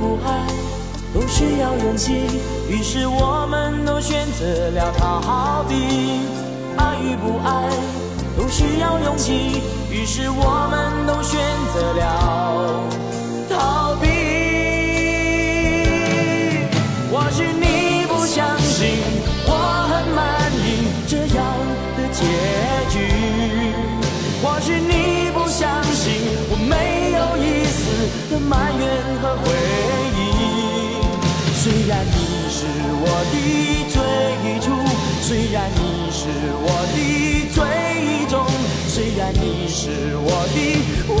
不爱都需要勇气，于是我们都选择了逃避。爱与不爱都需要勇气，于是我们都选择了逃避。虽然你是我的最终，虽然你是我的唯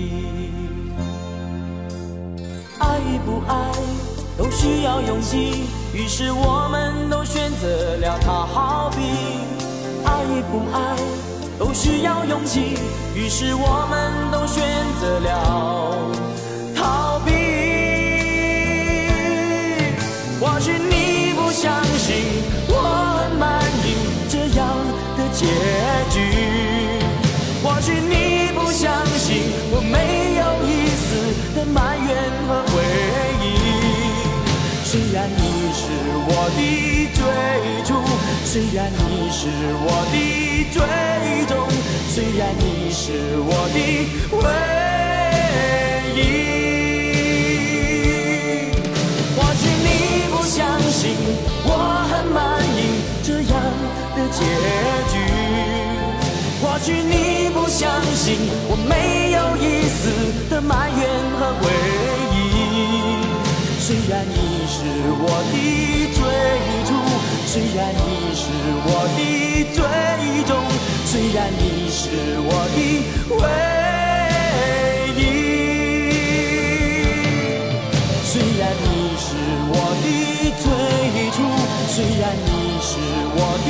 与不爱都需要勇气，于是我们都选择了逃避。爱与不爱都需要勇气，于是我们都选择了逃避。或许你不相信我很满意这样的结局，或许你不相信我没有一丝的埋怨。虽然你是我的最初，虽然你是我的最终，虽然你是我的唯一。或许你不相信我很满意这样的结局，或许你不相信，我没有一丝的埋怨和悔。虽然你是我的最初，虽然你是我的最终，虽然你是我的唯一。虽然你是我的最初，虽然你是我的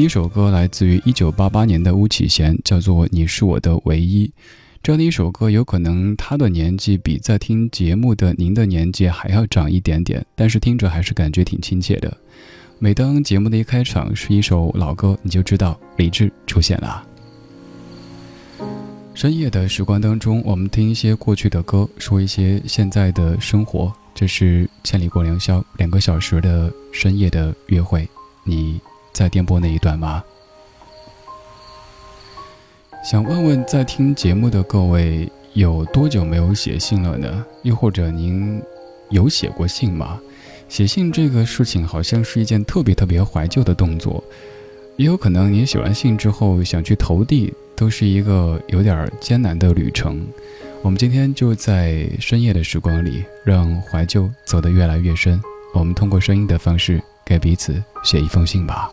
第一首歌来自于一九八八年的巫启贤，叫做《你是我的唯一》。这样的一首歌，有可能他的年纪比在听节目的您的年纪还要长一点点，但是听着还是感觉挺亲切的。每当节目的一开场是一首老歌，你就知道李志出现了。深夜的时光当中，我们听一些过去的歌，说一些现在的生活。这是千里过良宵两个小时的深夜的约会，你在电波那一段吗？想问问在听节目的各位，有多久没有写信了呢？又或者您有写过信吗？写信这个事情好像是一件特别特别怀旧的动作，也有可能您写完信之后想去投递，都是一个有点艰难的旅程。我们今天就在深夜的时光里，让怀旧走得越来越深。我们通过声音的方式给彼此写一封信吧。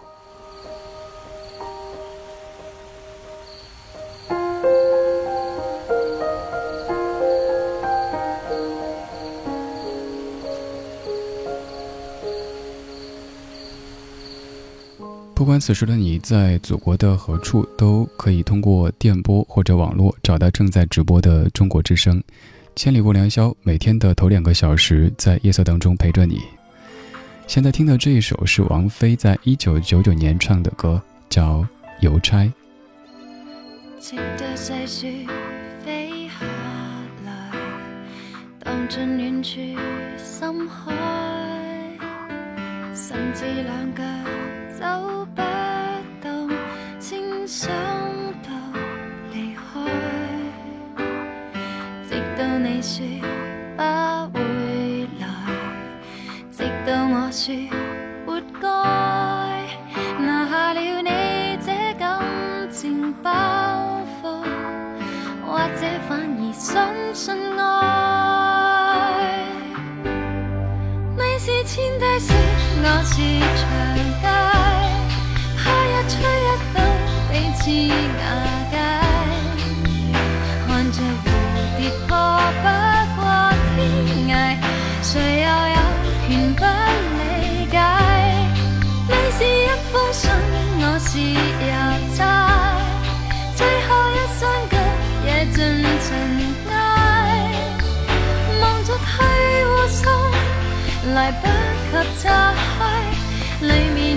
管此时的你在祖国的何处，都可以通过电波或者网络找到正在直播的中国之声。千里过良宵，每天的头两个小时在夜色当中陪着你。现在听的这一首是王菲在一九九九年唱的歌，叫《邮差》。直到细雪飛下來，蕩進遠處深海，甚至兩腳走不動，先想到離開。直到你說不會來，直到我說活該，拿下了你這感情包袱，或者反而相信愛。你是千低雪，我是長街，彼此瓦解。看着蝴蝶破不過天涯，誰又有權不理解？你是一封信，我是郵差，最後一雙腳也盡塵埃，忙着去和送，來不及拆開，裡面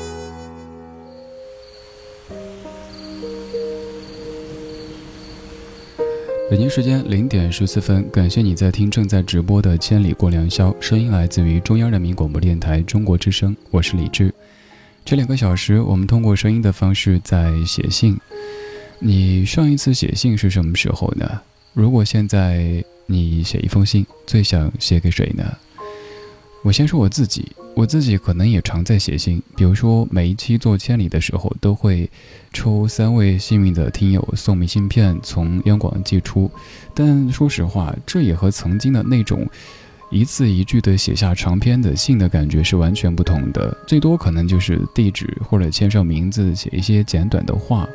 北京时间零点十四分，感谢你在听正在直播的《千里过良宵》，声音来自于中央人民广播电台中国之声，我是李志。这两个小时，我们通过声音的方式在写信。你上一次写信是什么时候呢？如果现在你写一封信，最想写给谁呢？我先说我自己，我自己可能也常在写信。比如说，每一期做千里的时候，都会抽三位幸运的听友送明信片从央广寄出。但说实话，这也和曾经的那种一字一句的写下长篇的信的感觉是完全不同的。最多可能就是地址或者签上名字，写一些简短的话。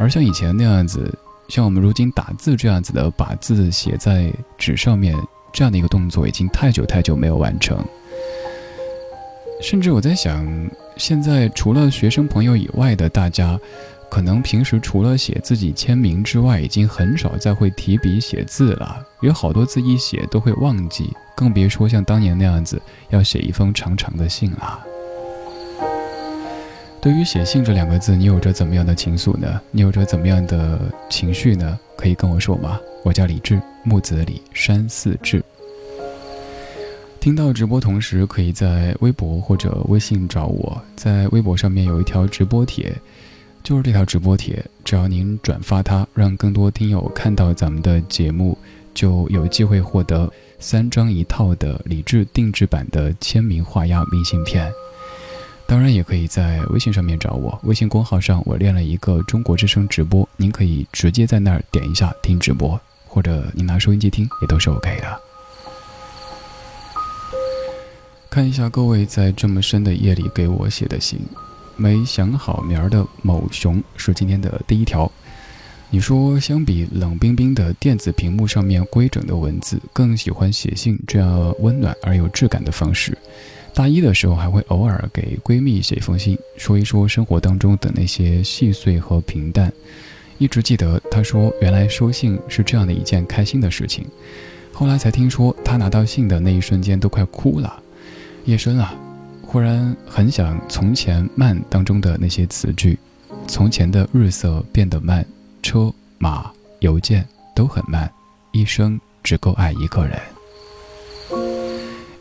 而像以前那样子，像我们如今打字这样子的，把字写在纸上面这样的一个动作，已经太久太久没有完成。甚至我在想，现在除了学生朋友以外的大家，可能平时除了写自己签名之外，已经很少再会提笔写字了。有好多字一写都会忘记，更别说像当年那样子要写一封长长的信了。对于写信这两个字，你有着怎么样的情愫呢？你有着怎么样的情绪呢？可以跟我说吗？我叫李志，木子李，山寺志。听到直播同时，可以在微博或者微信找我。在微博上面有一条直播帖，就是这条直播帖，只要您转发它，让更多听友看到咱们的节目，就有机会获得三张一套的李志定制版的签名画押明信片。当然，也可以在微信上面找我，微信公号上我练了一个中国之声直播，您可以直接在那儿点一下听直播，或者您拿收音机听也都是 OK 的。看一下各位在这么深的夜里给我写的信，没想好名儿的某熊是今天的第一条。你说相比冷冰冰的电子屏幕上面规整的文字，更喜欢写信这样温暖而有质感的方式。大一的时候还会偶尔给闺蜜写一封信，说一说生活当中的那些细碎和平淡。一直记得她说，原来收信是这样的一件开心的事情。后来才听说，她拿到信的那一瞬间都快哭了。夜深了，忽然很想《从前慢》当中的那些词句：“从前的日色变得慢，车马邮件都很慢，一生只够爱一个人。”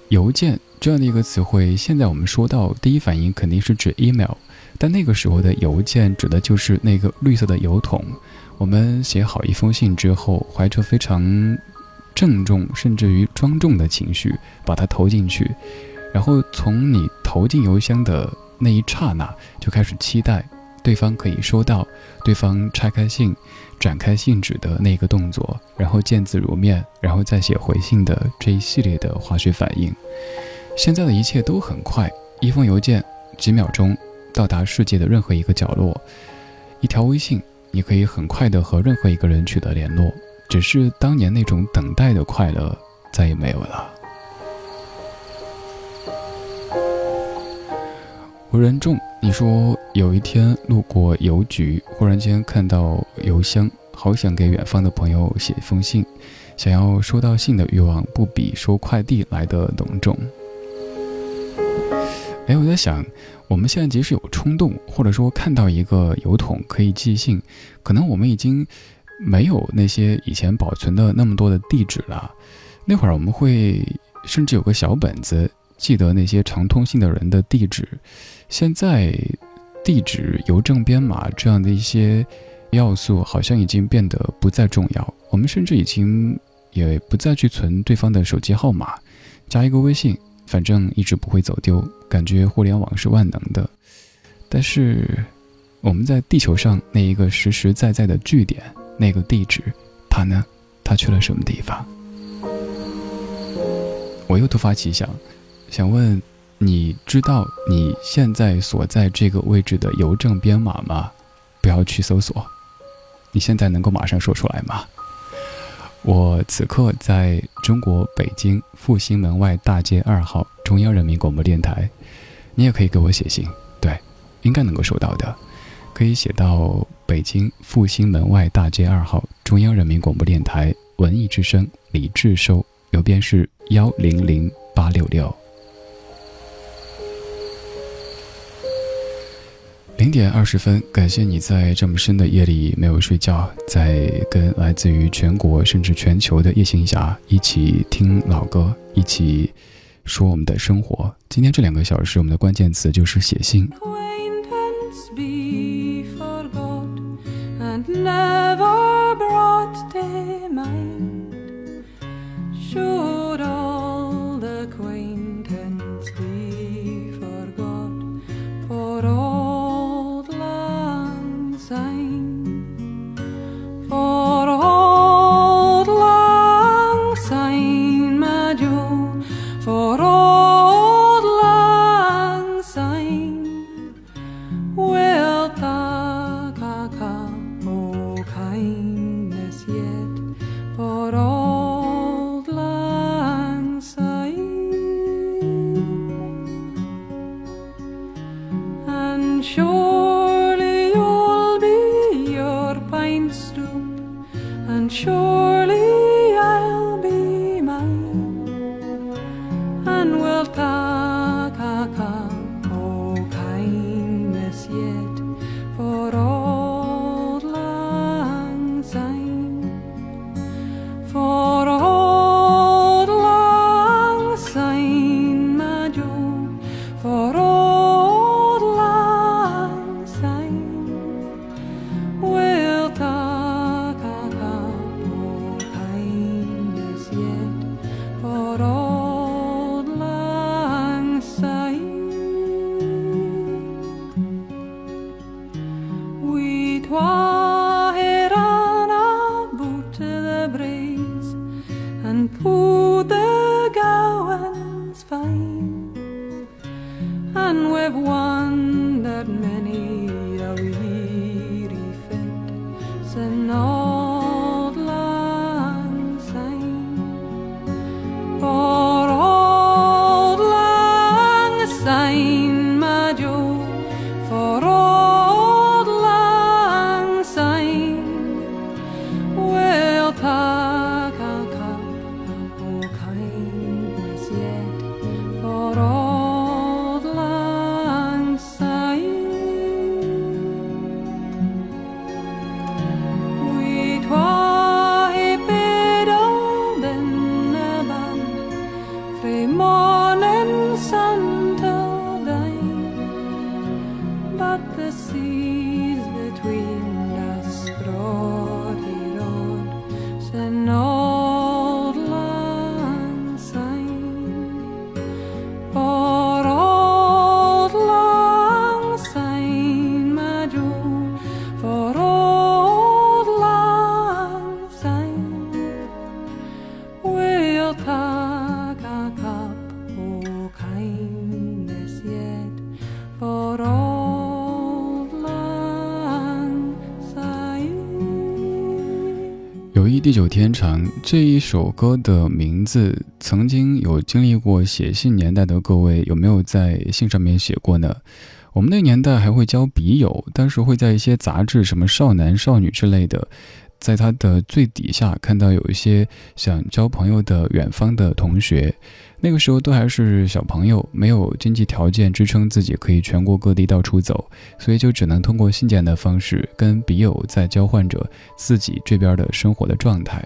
邮件这样的一个词汇，现在我们说到第一反应肯定是指 email，但那个时候的邮件指的就是那个绿色的邮筒。我们写好一封信之后，怀着非常郑重甚至于庄重的情绪，把它投进去。然后从你投进邮箱的那一刹那，就开始期待对方可以收到，对方拆开信、展开信纸的那个动作，然后见字如面，然后再写回信的这一系列的化学反应。现在的一切都很快，一封邮件几秒钟到达世界的任何一个角落，一条微信你可以很快的和任何一个人取得联络，只是当年那种等待的快乐再也没有了。无人众，你说有一天路过邮局，忽然间看到邮箱，好想给远方的朋友写一封信，想要收到信的欲望不比收快递来的浓重。哎，我在想，我们现在即使有冲动，或者说看到一个邮筒可以寄信，可能我们已经没有那些以前保存的那么多的地址了。那会儿我们会甚至有个小本子，记得那些常通信的人的地址。现在，地址、邮政编码这样的一些要素好像已经变得不再重要。我们甚至已经也不再去存对方的手机号码，加一个微信，反正一直不会走丢。感觉互联网是万能的，但是我们在地球上那一个实实在在的据点，那个地址，它呢？它去了什么地方？我又突发奇想，想问。你知道你现在所在这个位置的邮政编码吗？不要去搜索，你现在能够马上说出来吗？我此刻在中国北京复兴门外大街二号中央人民广播电台，你也可以给我写信，对，应该能够收到的，可以写到北京复兴门外大街二号中央人民广播电台文艺之声李志收，邮编是幺零零八六六。零点二十分，感谢你在这么深的夜里没有睡觉，在跟来自于全国甚至全球的夜行侠一起听老歌，一起说我们的生活。今天这两个小时，我们的关键词就是写信。天长这一首歌的名字，曾经有经历过写信年代的各位，有没有在信上面写过呢？我们那年代还会交笔友，当时会在一些杂志，什么少男少女之类的。在他的最底下看到有一些想交朋友的远方的同学，那个时候都还是小朋友，没有经济条件支撑自己可以全国各地到处走，所以就只能通过信件的方式跟笔友在交换着自己这边的生活的状态。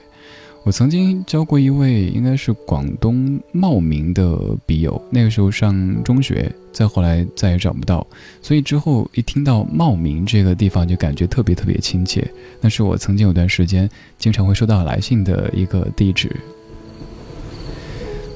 我曾经交过一位应该是广东茂名的笔友，那个时候上中学，再后来再也找不到，所以之后一听到茂名这个地方就感觉特别特别亲切。那是我曾经有段时间经常会收到来信的一个地址。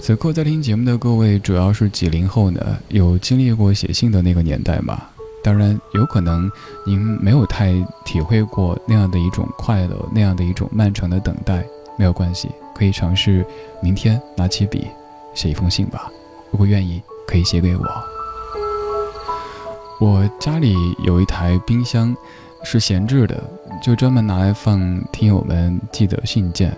此刻在听节目的各位主要是几零后呢？有经历过写信的那个年代吗？当然，有可能您没有太体会过那样的一种快乐，那样的一种漫长的等待。没有关系，可以尝试明天拿起笔写一封信吧。如果愿意，可以写给我。我家里有一台冰箱，是闲置的，就专门拿来放听友们寄的信件。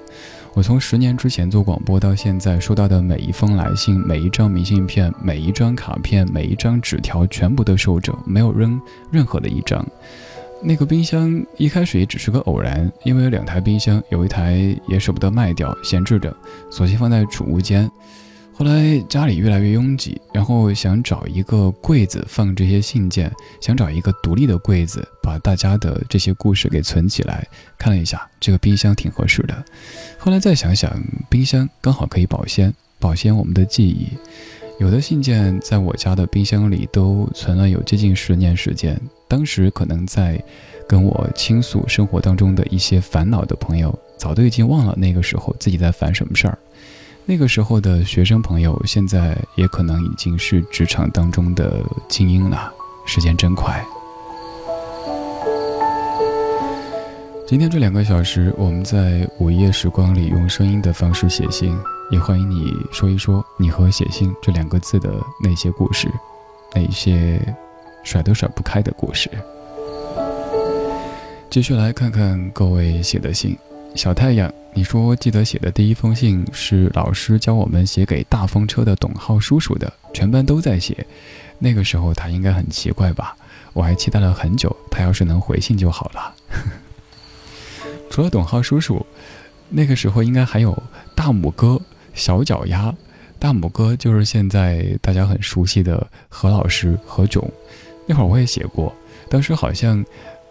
我从十年之前做广播到现在，收到的每一封来信、每一张明信片、每一张卡片、每一张纸条，全部都收着，没有扔任何的一张。那个冰箱一开始也只是个偶然，因为有两台冰箱，有一台也舍不得卖掉，闲置着，索性放在储物间。后来家里越来越拥挤，然后想找一个柜子放这些信件，想找一个独立的柜子把大家的这些故事给存起来。看了一下，这个冰箱挺合适的。后来再想想，冰箱刚好可以保鲜，保鲜我们的记忆。有的信件在我家的冰箱里都存了有接近十年时间。当时可能在跟我倾诉生活当中的一些烦恼的朋友，早都已经忘了那个时候自己在烦什么事儿。那个时候的学生朋友，现在也可能已经是职场当中的精英了。时间真快。今天这两个小时，我们在午夜时光里用声音的方式写信，也欢迎你说一说你和写信这两个字的那些故事，那些甩都甩不开的故事。继续来看看各位写的信。小太阳，你说记得写的第一封信是老师教我们写给大风车的董浩叔叔的，全班都在写。那个时候他应该很奇怪吧？我还期待了很久，他要是能回信就好了。除了董浩叔叔，那个时候应该还有大拇哥、小脚丫。大拇哥就是现在大家很熟悉的何老师何炅。那会儿我也写过，当时好像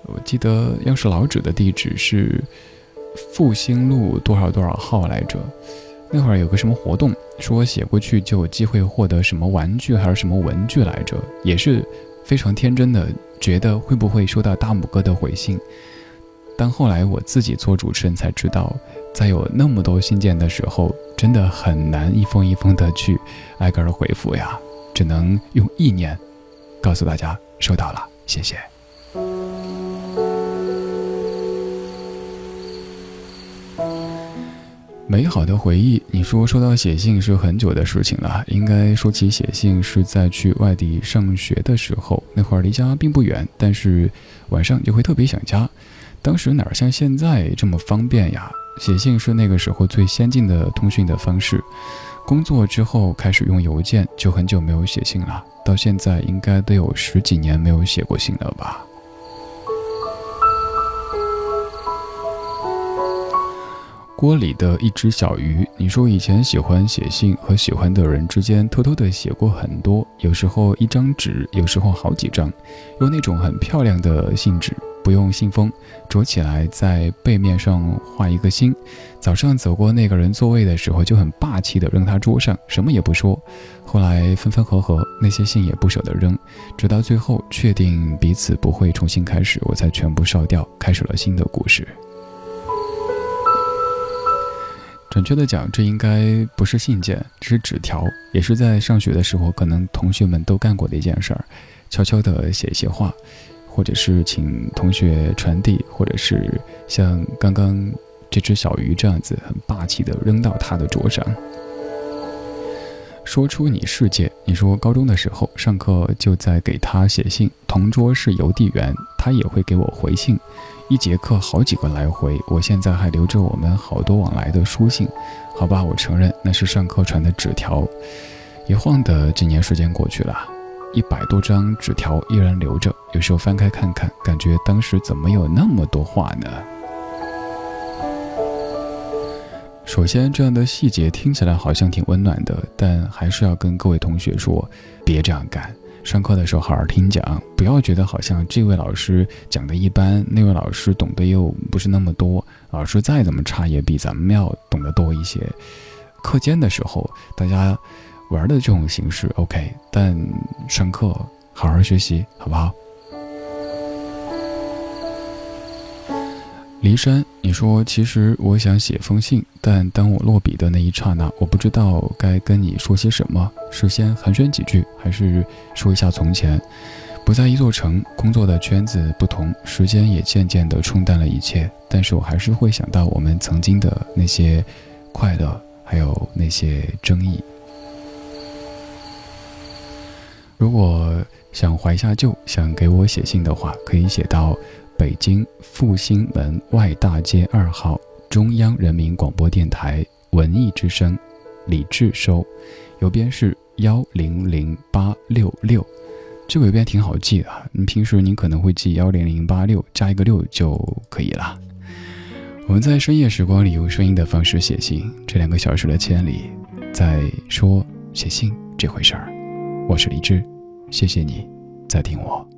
我记得要是老址的地址是。复兴路多少多少号来着？那会儿有个什么活动，说写过去就有机会获得什么玩具还是什么文具来着？也是非常天真的，觉得会不会收到大拇哥的回信。但后来我自己做主持人才知道，在有那么多信件的时候，真的很难一封一封的去挨个的回复呀，只能用意念告诉大家收到了，谢谢。美好的回忆，你说收到写信是很久的事情了。应该说起写信是在去外地上学的时候，那会儿离家并不远，但是晚上就会特别想家。当时哪像现在这么方便呀？写信是那个时候最先进的通讯的方式。工作之后开始用邮件，就很久没有写信了。到现在应该都有十几年没有写过信了吧。锅里的一只小鱼，你说以前喜欢写信，和喜欢的人之间偷偷的写过很多，有时候一张纸，有时候好几张，用那种很漂亮的信纸，不用信封，折起来在背面上画一个心。早上走过那个人座位的时候，就很霸气的扔他桌上，什么也不说。后来分分合合，那些信也不舍得扔，直到最后确定彼此不会重新开始，我才全部烧掉，开始了新的故事。准确的讲，这应该不是信件，这是纸条，也是在上学的时候，可能同学们都干过的一件事儿，悄悄地写一些话，或者是请同学传递，或者是像刚刚这只小鱼这样子，很霸气地扔到他的桌上。说出你世界，你说高中的时候上课就在给他写信，同桌是邮递员，他也会给我回信。一节课好几个来回，我现在还留着我们好多往来的书信。好吧，我承认那是上课传的纸条。一晃的几年时间过去了，一百多张纸条依然留着，有时候翻开看看，感觉当时怎么有那么多话呢？首先，这样的细节听起来好像挺温暖的，但还是要跟各位同学说，别这样干。上课的时候好好听讲，不要觉得好像这位老师讲的一般，那位老师懂得又不是那么多。老师再怎么差，也比咱们要懂得多一些。课间的时候，大家玩的这种形式 OK，但上课好好学习，好不好？离山，你说其实我想写封信，但当我落笔的那一刹那，我不知道该跟你说些什么。是先寒暄几句，还是说一下从前？不在一座城，工作的圈子不同，时间也渐渐地冲淡了一切。但是我还是会想到我们曾经的那些快乐，还有那些争议。如果想怀下旧，想给我写信的话，可以写到。北京复兴门外大街二号中央人民广播电台文艺之声，李志收，邮编是幺零零八六六。这个邮编挺好记的，你平时你可能会记幺零零八六加一个六就可以了。我们在深夜时光里用声音的方式写信，这两个小时的千里，在说写信这回事儿。我是李志，谢谢你在听我。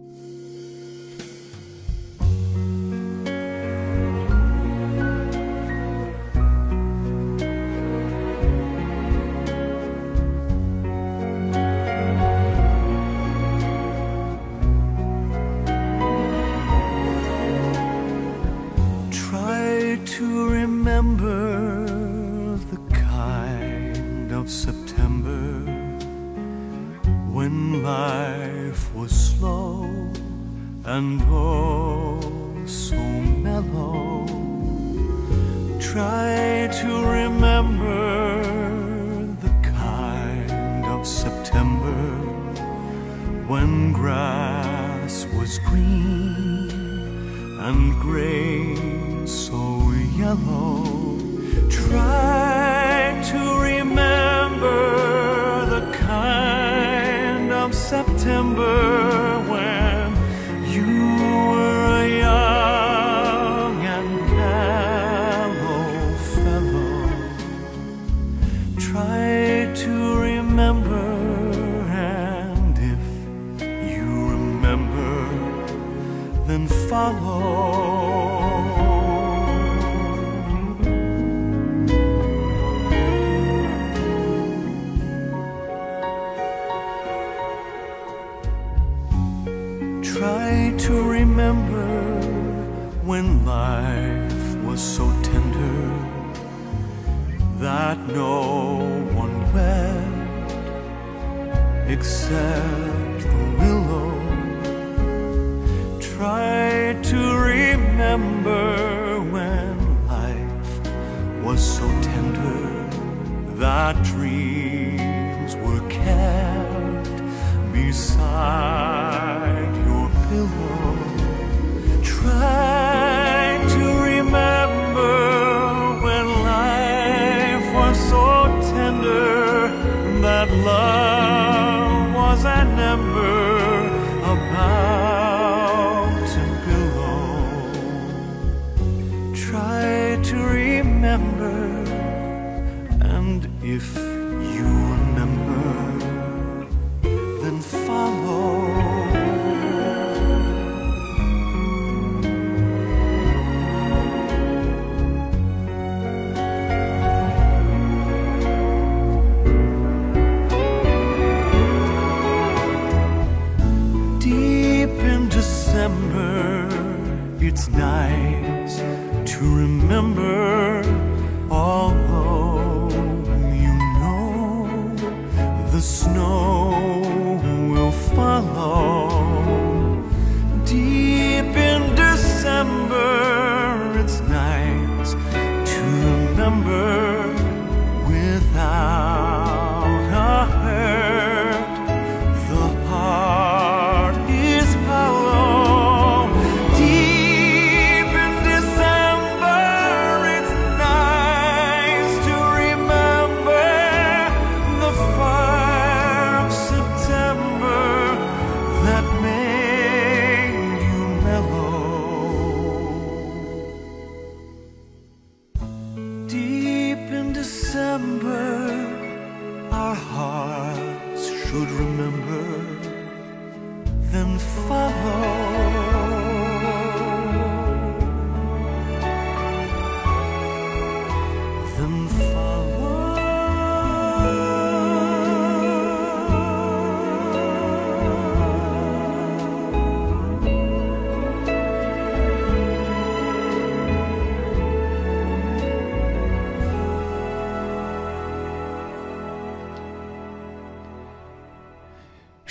A dreams.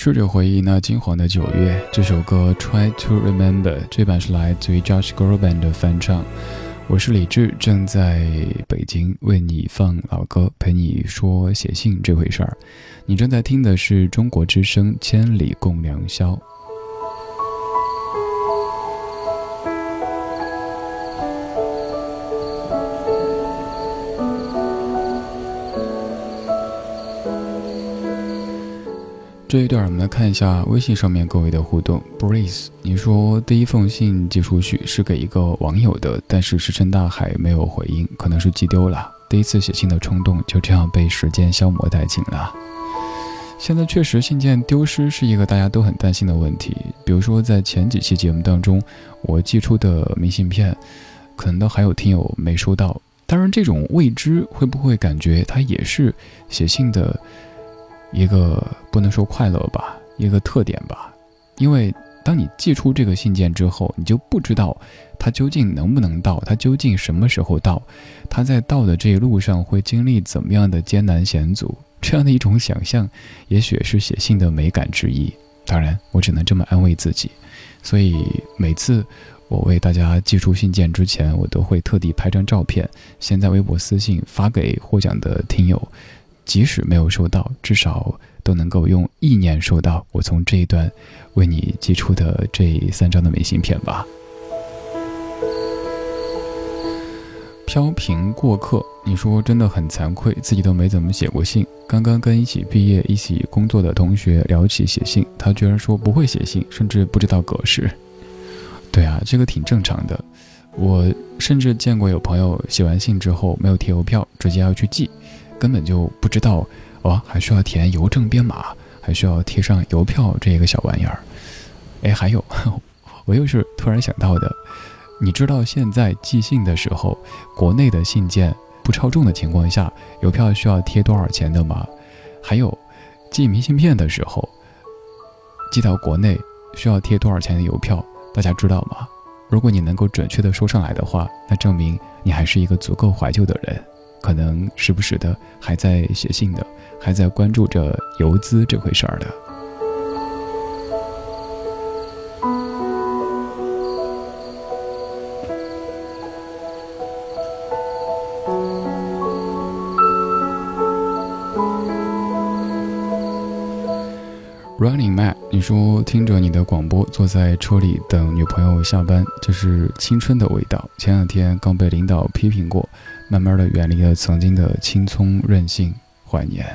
试着回忆那金黄的九月，这首歌《Try to Remember》这版是来自于 Josh Groban 的翻唱。我是李志，正在北京为你放老歌，陪你说写信这回事儿。你正在听的是中国之声《千里共良宵》。这一段我们来看一下微信上面各位的互动。Breeze，你说第一封信寄出去是给一个网友的，但是石沉大海，没有回应，可能是寄丢了。第一次写信的冲动就这样被时间消磨殆尽了。现在确实信件丢失是一个大家都很担心的问题。比如说在前几期节目当中，我寄出的明信片，可能都还有听友没收到。当然，这种未知会不会感觉它也是写信的？一个不能说快乐吧，一个特点吧，因为当你寄出这个信件之后，你就不知道它究竟能不能到，它究竟什么时候到，它在到的这一路上会经历怎么样的艰难险阻，这样的一种想象，也许是写信的美感之一。当然，我只能这么安慰自己。所以每次我为大家寄出信件之前，我都会特地拍张照片，先在微博私信发给获奖的听友。即使没有收到，至少都能够用意念收到我从这一段为你寄出的这三张的明信片吧。飘萍过客，你说真的很惭愧，自己都没怎么写过信。刚刚跟一起毕业、一起工作的同学聊起写信，他居然说不会写信，甚至不知道格式。对啊，这个挺正常的。我甚至见过有朋友写完信之后没有贴邮票，直接要去寄。根本就不知道，哦，还需要填邮政编码，还需要贴上邮票这个小玩意儿。哎，还有，我又是突然想到的，你知道现在寄信的时候，国内的信件不超重的情况下，邮票需要贴多少钱的吗？还有，寄明信片的时候，寄到国内需要贴多少钱的邮票？大家知道吗？如果你能够准确的说上来的话，那证明你还是一个足够怀旧的人。可能时不时的还在写信的，还在关注着游资这回事儿的。Running Man，你说听着你的广播，坐在车里等女朋友下班，这是青春的味道。前两天刚被领导批评过。慢慢的远离了曾经的青葱任性，怀念。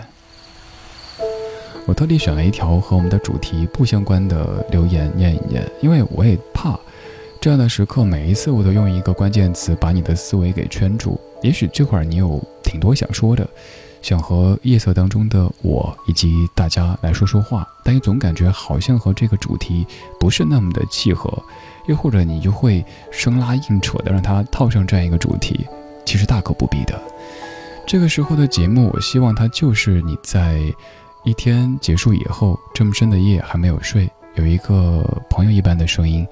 我特地选了一条和我们的主题不相关的留言念一念，因为我也怕这样的时刻，每一次我都用一个关键词把你的思维给圈住。也许这会儿你有挺多想说的，想和夜色当中的我以及大家来说说话，但又总感觉好像和这个主题不是那么的契合，又或者你就会生拉硬扯的让他套上这样一个主题。其实大可不必的。这个时候的节目，我希望它就是你在一天结束以后，这么深的夜还没有睡，有一个朋友一般的声音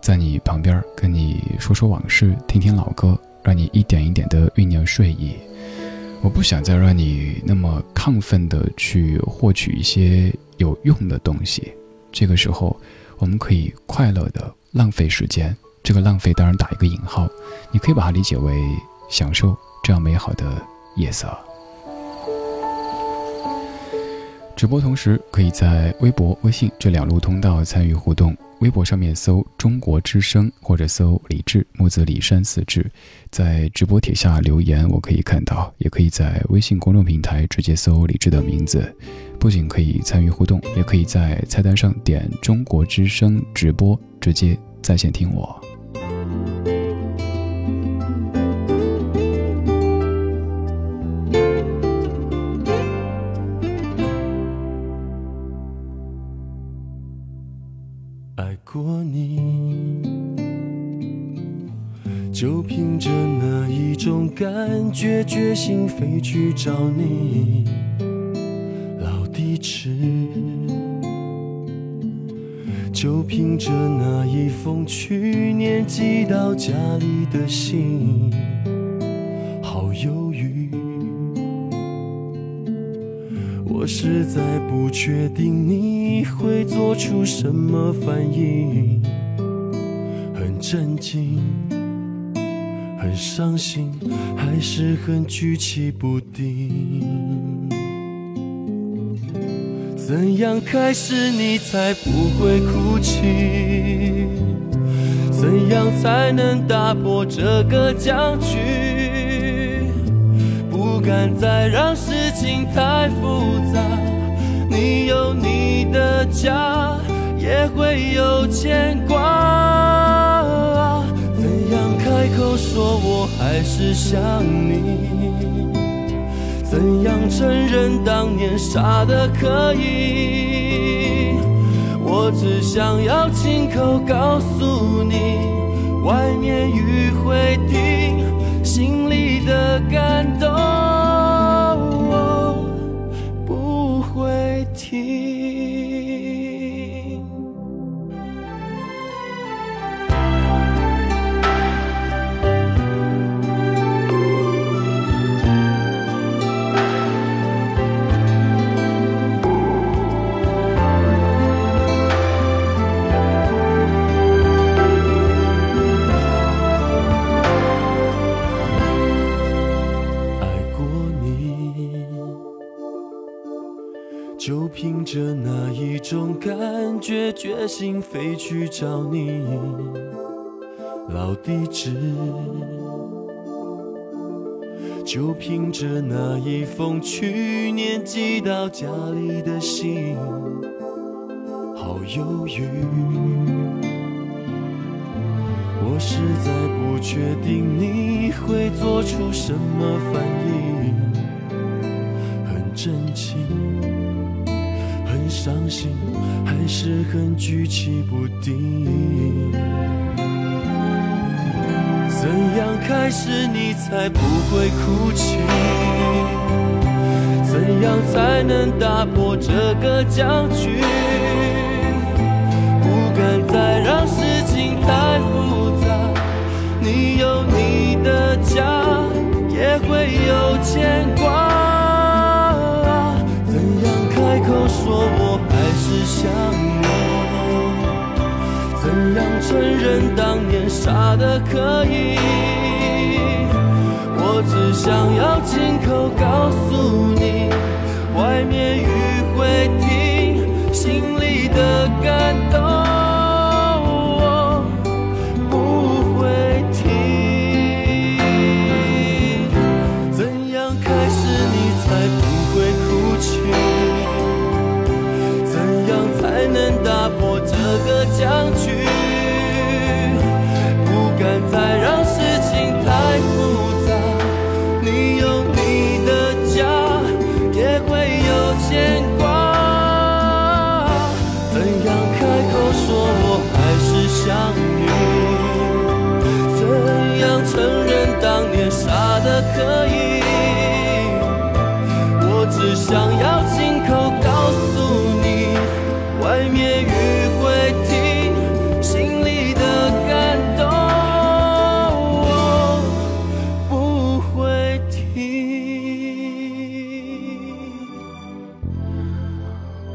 在你旁边跟你说说往事，听听老歌，让你一点一点的酝酿睡意。我不想再让你那么亢奋的去获取一些有用的东西。这个时候，我们可以快乐的浪费时间。这个浪费当然打一个引号，你可以把它理解为。享受这样美好的夜色。直播同时，可以在微博、微信这两路通道参与互动。微博上面搜“中国之声”或者搜“李志木子李山四志”，在直播帖下留言，我可以看到；也可以在微信公众平台直接搜李志的名字，不仅可以参与互动，也可以在菜单上点“中国之声直播”，直接在线听我。飞去找你。老地址，就凭着那一封去年寄到家里的信，好犹豫。我实在不确定你会做出什么反应，很震惊，很伤心，还是很举棋不定。怎样开始你才不会哭泣？怎样才能打破这个僵局？不敢再让事情太复杂。你有你的家，也会有牵挂。还是想你？怎样承认当年傻的可以？我只想要亲口告诉你，外面雨会停，心里的感动不会停。着那一种感觉决心飞去找你，老地址，就凭着那一封去年寄到家里的信，好犹豫。我实在不确定你会做出什么反应，很震惊。伤心还是很举棋不定，怎样开始你才不会哭泣？怎样才能打破这个僵局？不敢再让事情太复杂，你有你的家，也会有牵挂。我说我还是想你，怎样承认当年傻的可以？我只想要亲口告诉你，外面雨会停，心里的感动。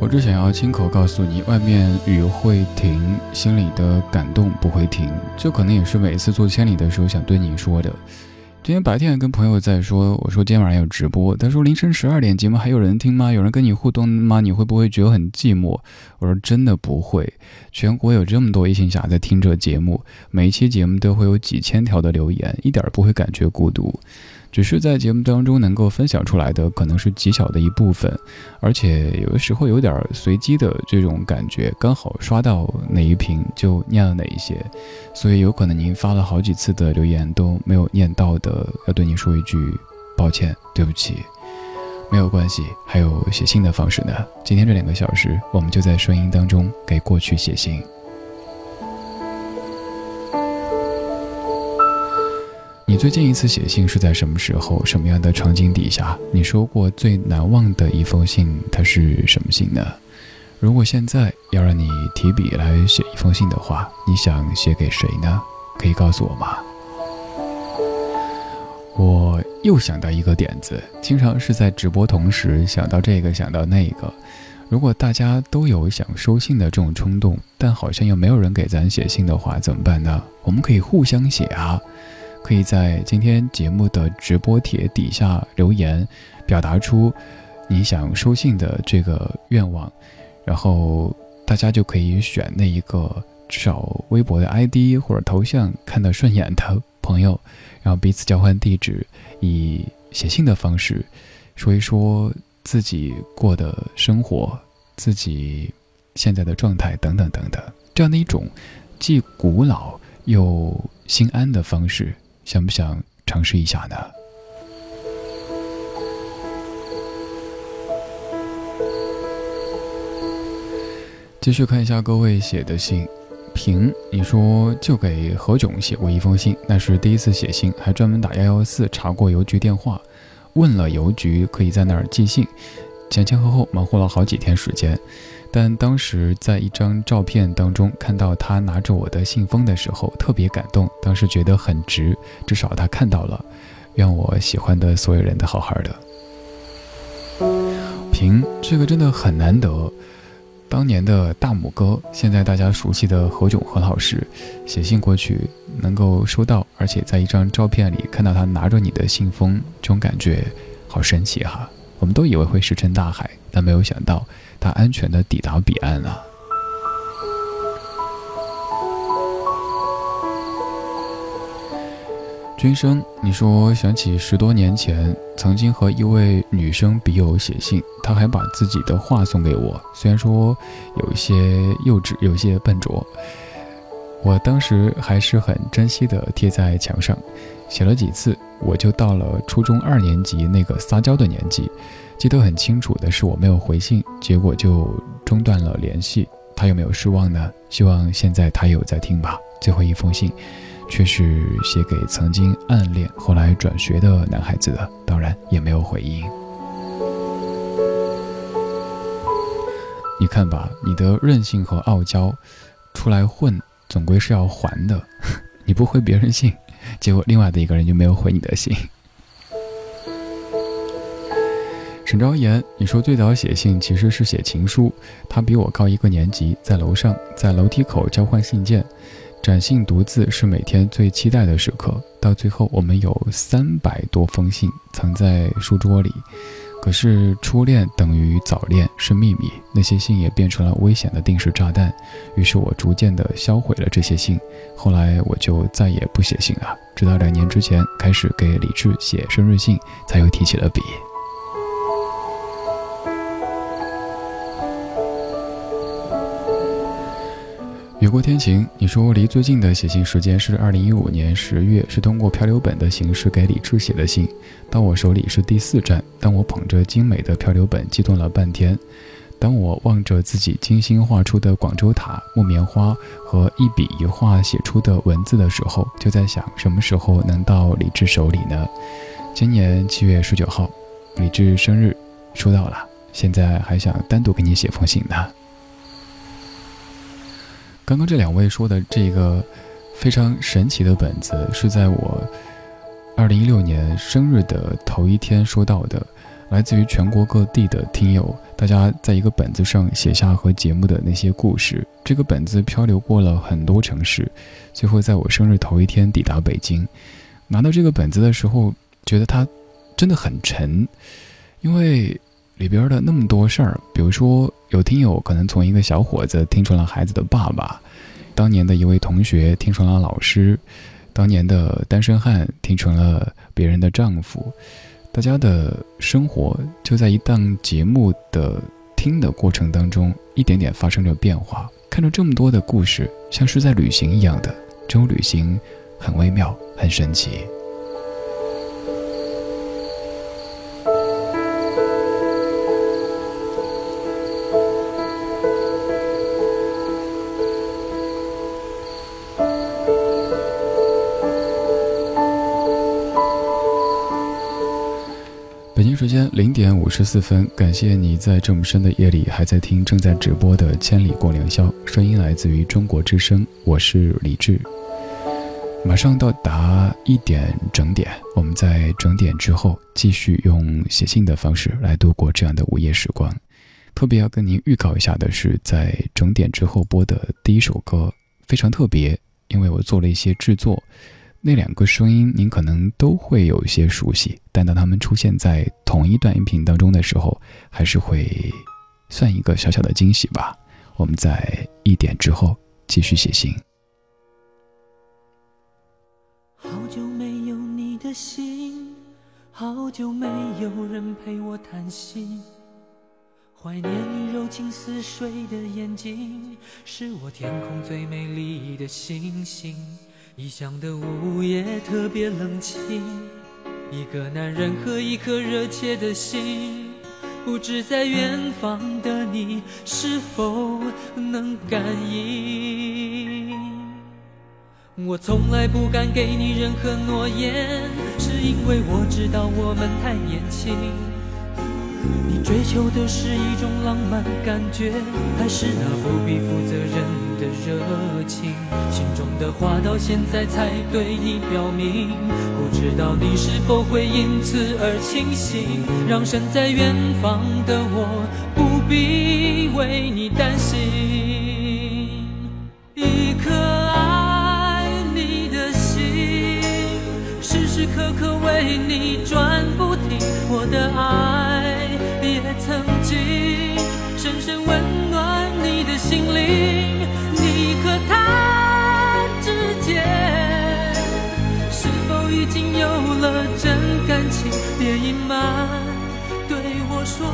我只想要亲口告诉你，外面雨会停，心里的感动不会停。这可能也是每次做千里的时候想对你说的。今天白天跟朋友在说，我说今天晚上有直播，他说凌晨十二点节目还有人听吗？有人跟你互动吗？你会不会觉得很寂寞？我说真的不会，全国有这么多异性侠在听这节目，每一期节目都会有几千条的留言，一点不会感觉孤独。只是在节目当中能够分享出来的可能是极小的一部分，而且有的时候有点随机的这种感觉，刚好刷到哪一屏就念了哪一些，所以有可能您发了好几次的留言都没有念到的，要对您说一句抱歉，对不起，没有关系，还有写信的方式呢。今天这两个小时，我们就在声音当中给过去写信。你最近一次写信是在什么时候？什么样的场景底下？你说过最难忘的一封信，它是什么信呢？如果现在要让你提笔来写一封信的话，你想写给谁呢？可以告诉我吗？我又想到一个点子，经常是在直播同时想到这个想到那个。如果大家都有想收信的这种冲动，但好像又没有人给咱写信的话，怎么办呢？我们可以互相写啊。可以在今天节目的直播帖底下留言，表达出你想收信的这个愿望，然后大家就可以选那一个至少微博的 ID 或者头像看得顺眼的朋友，然后彼此交换地址，以写信的方式说一说自己过的生活，自己现在的状态等等等等，这样的一种既古老又心安的方式，想不想尝试一下呢？继续看一下各位写的信。平，你说就给何炅写过一封信，那是第一次写信，还专门打幺幺四查过邮局电话，问了邮局可以在那儿寄信，前前后后忙活了好几天时间，但当时在一张照片当中看到他拿着我的信封的时候，特别感动，当时觉得很值，至少他看到了，愿我喜欢的所有人都好好的。平，这个真的很难得。当年的大拇哥，现在大家熟悉的何炅何老师，写信过去能够收到，而且在一张照片里看到他拿着你的信封，这种感觉好神奇哈！我们都以为会石沉大海，但没有想到他安全的抵达彼岸了。君生，你说想起十多年前曾经和一位女生笔友写信，她还把自己的画送给我，虽然说有一些幼稚，有些笨拙，我当时还是很珍惜的贴在墙上，写了几次，我就到了初中二年级那个撒娇的年纪，记得很清楚的是我没有回信，结果就中断了联系，他有没有失望呢？希望现在他有在听吧。最后一封信。却是写给曾经暗恋、后来转学的男孩子的，当然也没有回应。你看吧，你的任性和傲娇，出来混总归是要还的。你不回别人信，结果另外的一个人就没有回你的信。沈昭言，你说最早写信其实是写情书，他比我高一个年级，在楼上，在楼梯口交换信件。展信读字是每天最期待的时刻，到最后我们有三百多封信藏在书桌里。可是初恋等于早恋是秘密，那些信也变成了危险的定时炸弹。于是我逐渐地销毁了这些信，后来我就再也不写信了，直到两年之前开始给李志写生日信，才又提起了笔。雨过天晴，你说离最近的写信时间是二零一五年十月，是通过漂流本的形式给李志写的信，到我手里是第四站。当我捧着精美的漂流本激动了半天，当我望着自己精心画出的广州塔、木棉花和一笔一画写出的文字的时候，就在想什么时候能到李志手里呢？今年七月十九号，李志生日，收到了，现在还想单独给你写封信呢。刚刚这两位说的这个非常神奇的本子，是在我二零一六年生日的头一天收到的，来自于全国各地的听友，大家在一个本子上写下和节目的那些故事。这个本子漂流过了很多城市，最后在我生日头一天抵达北京。拿到这个本子的时候，觉得它真的很沉，因为。里边的那么多事儿，比如说有听友可能从一个小伙子听成了孩子的爸爸，当年的一位同学听成了老师，当年的单身汉听成了别人的丈夫，大家的生活就在一档节目的听的过程当中，一点点发生着变化。看着这么多的故事，像是在旅行一样的，这种旅行很微妙，很神奇。零点五十四分，感谢你在这么深的夜里还在听正在直播的《千里共良宵》，声音来自于中国之声，我是李志。马上到达一点整点，我们在整点之后继续用写信的方式来度过这样的午夜时光。特别要跟您预告一下的是，在整点之后播的第一首歌非常特别，因为我做了一些制作。那两个声音，您可能都会有一些熟悉，但当他们出现在同一段音频当中的时候，还是会算一个小小的惊喜吧。我们在一点之后继续写信。好久没有你的信，好久没有人陪我谈心。怀念你柔情似水的眼睛，是我天空最美丽的星星。异乡的午夜特别冷清，一个男人和一颗热切的心，不知在远方的你是否能感应？我从来不敢给你任何诺言，是因为我知道我们太年轻。你追求的是一种浪漫感觉，还是那不必负责任的热情？心中的话到现在才对你表明，不知道你是否会因此而清醒，让身在远方的我不必为你担心。一颗爱你的心，时时刻刻为你转不停，我的爱。心灵，你和他之间是否已经有了真感情？别隐瞒，对我说，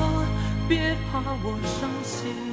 别怕我伤心。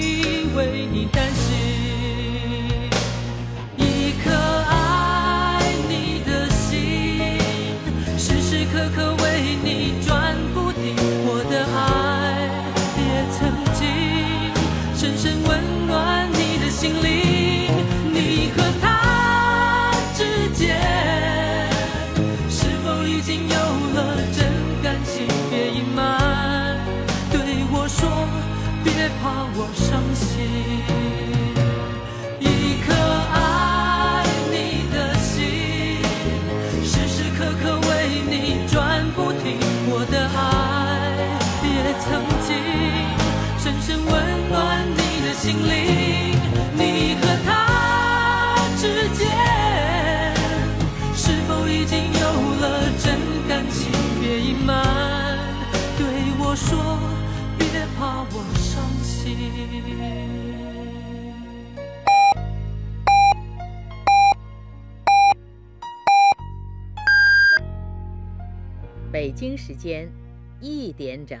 心灵，你和他之间是否已经有了真感情？别隐瞒，对我说，别怕我伤心。北京时间一点整。